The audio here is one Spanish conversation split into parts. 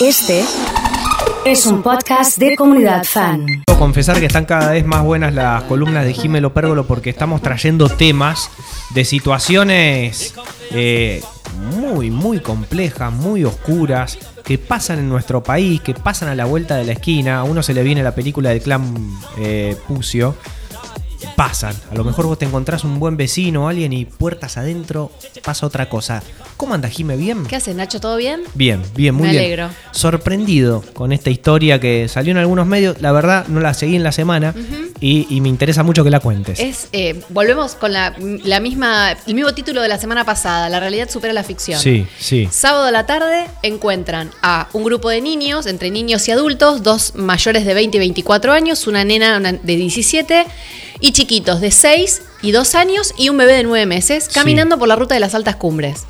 Este es un podcast de comunidad fan. Confesar que están cada vez más buenas las columnas de Jimelo Pérgolo porque estamos trayendo temas de situaciones eh, muy, muy complejas, muy oscuras, que pasan en nuestro país, que pasan a la vuelta de la esquina. A uno se le viene la película del clan eh, Pucio. Pasan. A lo mejor vos te encontrás un buen vecino o alguien y puertas adentro pasa otra cosa. ¿Cómo anda Jime? ¿Bien? ¿Qué haces, Nacho? ¿Todo bien? Bien, bien, muy Me bien. alegro. Sorprendido con esta historia que salió en algunos medios. La verdad, no la seguí en la semana y, y me interesa mucho que la cuentes. Es, eh, volvemos con la, la misma, el mismo título de la semana pasada, La realidad supera la ficción. Sí, sí. Sábado a la tarde encuentran a un grupo de niños, entre niños y adultos, dos mayores de 20 y 24 años, una nena de 17 y chiquitos de 6 y 2 años y un bebé de 9 meses caminando por la ruta de las altas cumbres.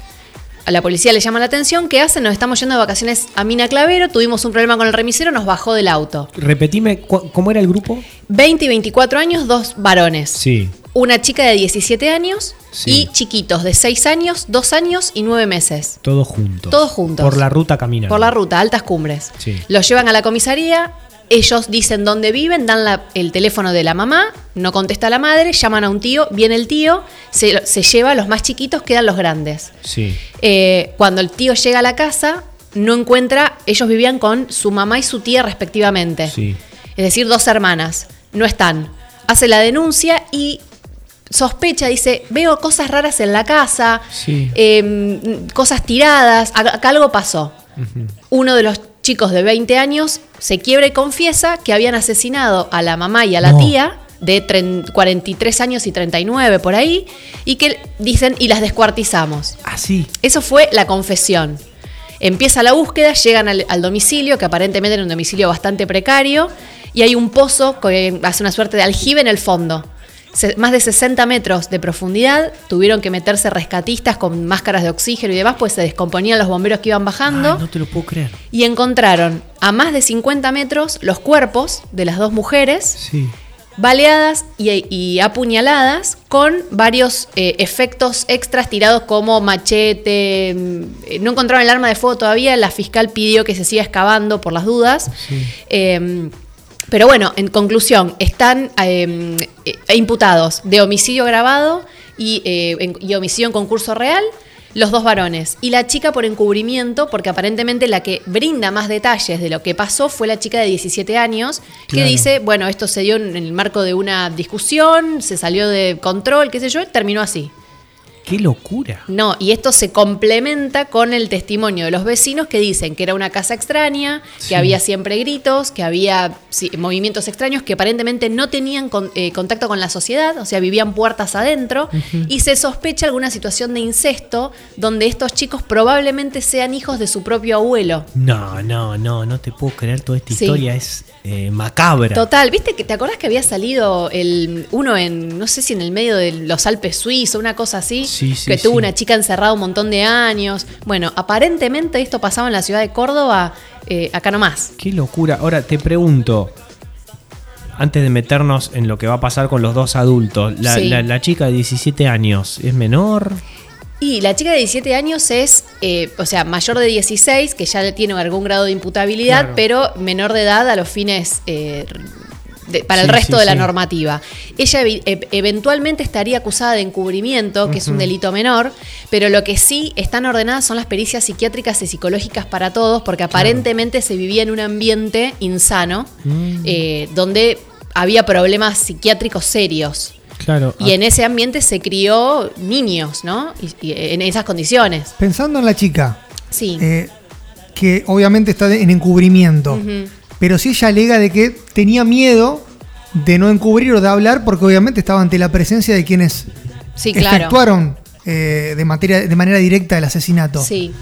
A la policía le llama la atención, ¿qué hacen? Nos estamos yendo de vacaciones a Mina Clavero, tuvimos un problema con el remisero, nos bajó del auto. Repetime, ¿cómo era el grupo? 20 y 24 años, dos varones. Sí. Una chica de 17 años Sí. y chiquitos de 6 años, 2 años y 9 meses. Todos juntos. Todos juntos. Por la ruta caminando. Por la ruta, altas cumbres. Sí. Los llevan a la comisaría, ellos dicen dónde viven, dan la- el teléfono de la mamá, no contesta la madre, llaman a un tío, viene el tío, se, se lleva a los más chiquitos, quedan los grandes. Sí. Eh, cuando el tío llega a la casa, no encuentra, ellos vivían con su mamá y su tía respectivamente. Sí. Es decir, dos hermanas. No están. Hace la denuncia y sospecha, dice, veo cosas raras en la casa, Sí. eh, cosas tiradas, acá algo pasó. Uno de los chicos de 20 años se quiebra y confiesa que habían asesinado a la mamá y a la No. tía de tren- 43 años y 39 por ahí, y que dicen, y las descuartizamos. Así. Eso fue la confesión. Empieza la búsqueda, llegan al, al domicilio, que aparentemente era un domicilio bastante precario, y hay un pozo que hace una suerte de aljibe en el fondo. Se- más de 60 metros de profundidad, tuvieron que meterse rescatistas con máscaras de oxígeno y demás, pues se descomponían los bomberos que iban bajando, Ay, no te lo puedo creer. y encontraron a más de 50 metros los cuerpos de las dos mujeres, Sí. Baleadas y, y apuñaladas con varios eh, efectos extras tirados como machete. mm, eh, No encontraron el arma de fuego todavía, la fiscal pidió que se siga excavando por las dudas. Eh, pero bueno, en conclusión, están eh, eh, imputados de homicidio agravado y, en- y homicidio en concurso real los dos varones. Y la chica por encubrimiento, porque aparentemente la que brinda más detalles de lo que pasó fue la chica de 17 años, que Claro. dice, bueno, esto se dio en el marco de una discusión, se salió de control, qué sé yo, terminó así. Qué locura. No, y esto se complementa con el testimonio de los vecinos que dicen que era una casa extraña, Sí. que había siempre gritos, que había sí, movimientos extraños, que aparentemente no tenían con- eh, contacto con la sociedad, o sea, vivían puertas adentro, y se sospecha alguna situación de incesto donde estos chicos probablemente sean hijos de su propio abuelo. No, no, no, no te puedo creer. Toda esta Sí. historia es eh, macabra. Total, ¿viste que te acordás que había salido el uno en no sé si en el medio de los Alpes suizos, una cosa así, Sí, sí, que tuvo una chica encerrada un montón de años? Bueno, aparentemente esto pasaba en la ciudad de Córdoba, eh, acá nomás. Qué locura. Ahora te pregunto, antes de meternos en lo que va a pasar con los dos adultos, la, Sí. la- la chica de 17 años, ¿es menor? Y la chica de 17 años es, eh, o sea, mayor de 16, que ya tiene algún grado de imputabilidad, Claro. pero menor de edad a los fines eh, de- para el resto sí, de la sí. normativa. Ella e- eventualmente estaría acusada de encubrimiento, que es un delito menor, pero lo que sí están ordenadas son las pericias psiquiátricas y psicológicas para todos, porque aparentemente se vivía en un ambiente insano, Mm. eh, donde había problemas psiquiátricos serios. Claro. Y en ese ambiente se crió niños, ¿no? Y, y en esas condiciones. Pensando en la chica, Sí. eh, que obviamente está en encubrimiento, pero si ella alega de que tenía miedo de no encubrir o de hablar porque obviamente estaba ante la presencia de quienes Sí, claro. efectuaron eh, de, materia, de manera directa el asesinato. Sí.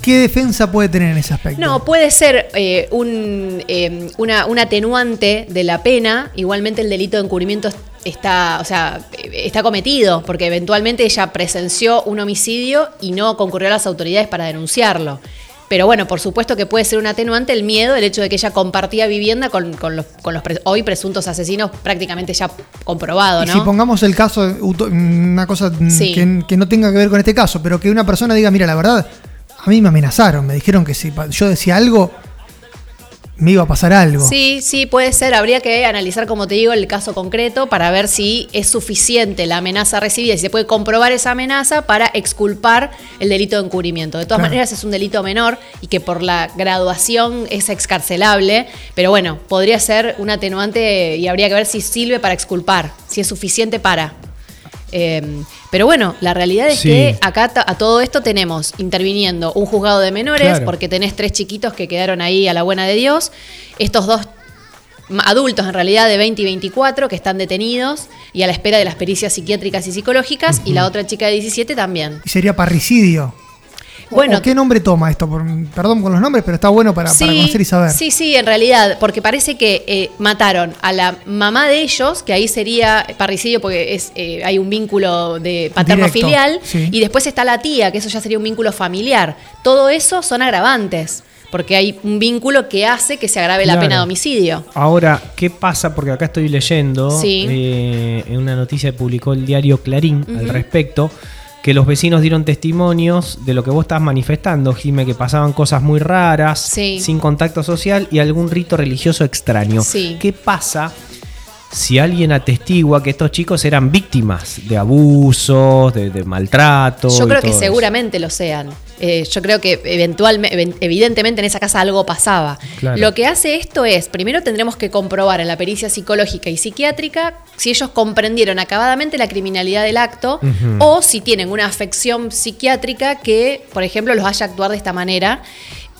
¿Qué defensa puede tener en ese aspecto? No, puede ser eh, un, eh, una, un atenuante de la pena. Igualmente el delito de encubrimiento está, o sea, está cometido, porque eventualmente ella presenció un homicidio y no concurrió a las autoridades para denunciarlo. Pero bueno, por supuesto que puede ser un atenuante el miedo, el hecho de que ella compartía vivienda con, con los, con los hoy presuntos asesinos prácticamente ya comprobado, Y ¿no? si pongamos el caso, una cosa mm, Sí. que, que no tenga que ver con este caso, pero que una persona diga, mira, la verdad, a mí me amenazaron, me dijeron que si yo decía algo, me iba a pasar algo. Sí, sí, puede ser. Habría que analizar, como te digo, el caso concreto para ver si es suficiente la amenaza recibida, si se puede comprobar esa amenaza para exculpar el delito de encubrimiento. De todas Claro. maneras, es un delito menor y que por la graduación es excarcelable, pero bueno, podría ser un atenuante y habría que ver si sirve para exculpar, si es suficiente para. Eh, pero bueno, la realidad es Sí. que acá a todo esto tenemos interviniendo un juzgado de menores, Claro. porque tenés tres chiquitos que quedaron ahí a la buena de Dios, estos dos adultos en realidad de 20 y 24 que están detenidos y a la espera de las pericias psiquiátricas y psicológicas, y la otra chica de 17 también. Y sería parricidio. Bueno, o ¿Qué nombre toma esto? Por- perdón con los nombres, pero está bueno para, para conocer y saber. Sí, sí, en realidad, porque parece que eh, mataron a la mamá de ellos, que ahí sería parricidio porque es, eh, hay un vínculo de paterno-filial, sí. y después está la tía, que eso ya sería un vínculo familiar. Todo eso son agravantes, porque hay un vínculo que hace que se agrave la pena de homicidio. Ahora, ¿qué pasa? Porque acá estoy leyendo Sí. eh, en una noticia que publicó el diario Clarín al respecto, que los vecinos dieron testimonios de lo que vos estás manifestando, Jime, que pasaban cosas muy raras, Sí. sin contacto social y algún rito religioso extraño. Sí. ¿Qué pasa si alguien atestigua que estos chicos eran víctimas de abusos, de, de maltrato? Yo y creo que eso? seguramente lo sean. Eh, yo creo que eventualmente, evidentemente en esa casa algo pasaba. Claro. Lo que hace esto es, primero tendremos que comprobar en la pericia psicológica y psiquiátrica si ellos comprendieron acabadamente la criminalidad del acto o si tienen una afección psiquiátrica que, por ejemplo, los haya actuar de esta manera.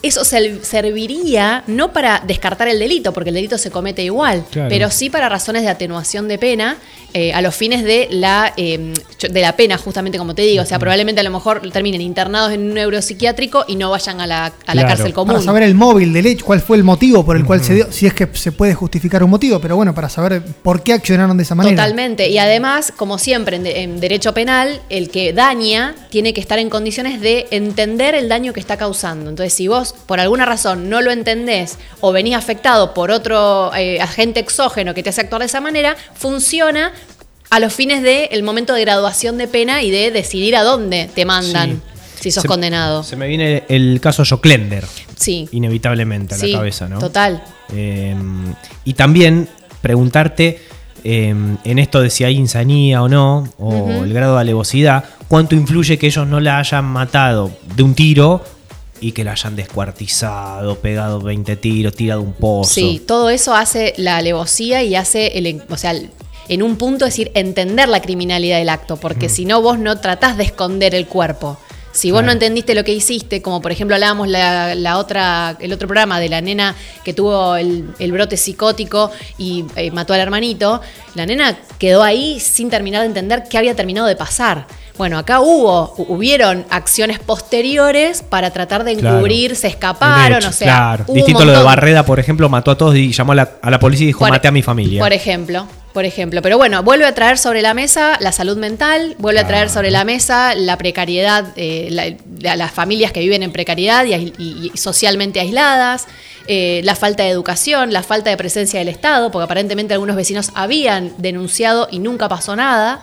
Eso serviría no para descartar el delito, porque el delito se comete igual, Claro. pero sí para razones de atenuación de pena, eh, a los fines de la, eh, de la pena, justamente como te digo. O sea, probablemente a lo mejor terminen internados en un neuropsiquiátrico y no vayan a la, a la cárcel común. Para saber el móvil del hecho, cuál fue el motivo por el cual se dio, si es que se puede justificar un motivo, pero bueno, para saber por qué accionaron de esa manera. Totalmente. Y además, como siempre en, de- en derecho penal, el que daña tiene que estar en condiciones de entender el daño que está causando. Entonces, si vos por alguna razón no lo entendés o venís afectado por otro eh, agente exógeno que te hace actuar de esa manera, funciona a los fines del momento de graduación de pena y de decidir a dónde te mandan si sos Se- condenado. Se me viene el caso Joclender, Sí. inevitablemente a Sí, la cabeza, ¿no? Total. Eh, y también preguntarte eh, en esto de si hay insanía o no, o el grado de alevosidad, cuánto influye que ellos no la hayan matado de un tiro y que la hayan descuartizado, pegado 20 tiros, tirado un pozo. Sí, todo eso hace la alevosía y hace, el, o sea, en un punto es decir, entender la criminalidad del acto, porque si no vos no tratás de esconder el cuerpo. Si vos Claro. no entendiste lo que hiciste, como por ejemplo hablábamos la, la otra, el otro programa de la nena que tuvo el, el brote psicótico y eh, mató al hermanito, la nena quedó ahí sin terminar de entender qué había terminado de pasar. Bueno, acá hubo, hu- hubieron acciones posteriores para tratar de Claro. encubrir, se Un escaparon, hecho, o sea, claro. Distinto lo de. Barreda, por ejemplo, mató a todos y llamó a la, a la policía y dijo, Por- maté a mi familia. Por ejemplo, por ejemplo. Pero bueno, vuelve a traer sobre la mesa la salud mental, vuelve a traer sobre la mesa la precariedad, eh, la- la- las familias que viven en precariedad y, ais- y- y socialmente aisladas, eh, la falta de educación, la falta de presencia del Estado, porque aparentemente algunos vecinos habían denunciado y nunca pasó nada.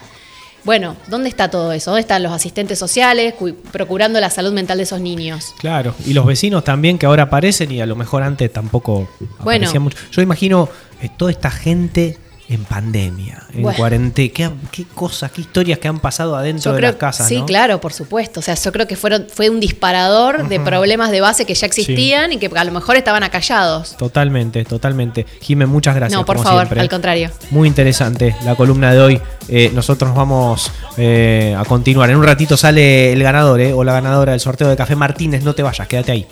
Bueno, ¿dónde está todo eso? ¿Dónde están los asistentes sociales cu- procurando la salud mental de esos niños? Claro, y los vecinos también que ahora aparecen y a lo mejor antes tampoco Bueno. aparecían mucho. Yo imagino eh, toda esta gente en pandemia, en Bueno. cuarentena, qué, qué cosas, qué historias que han pasado adentro Yo de creo, las casas. sí, ¿no? claro, por supuesto. O sea, yo creo que fueron, fue un disparador de problemas de base que ya existían y que a lo mejor estaban acallados. Totalmente, totalmente. Jimé, muchas gracias. no, por como favor, siempre. al contrario. Muy interesante la columna de hoy. Eh, nosotros nos vamos eh, a continuar. En un ratito sale el ganador, eh, o la ganadora del sorteo de Café Martínez. No te vayas, quédate ahí.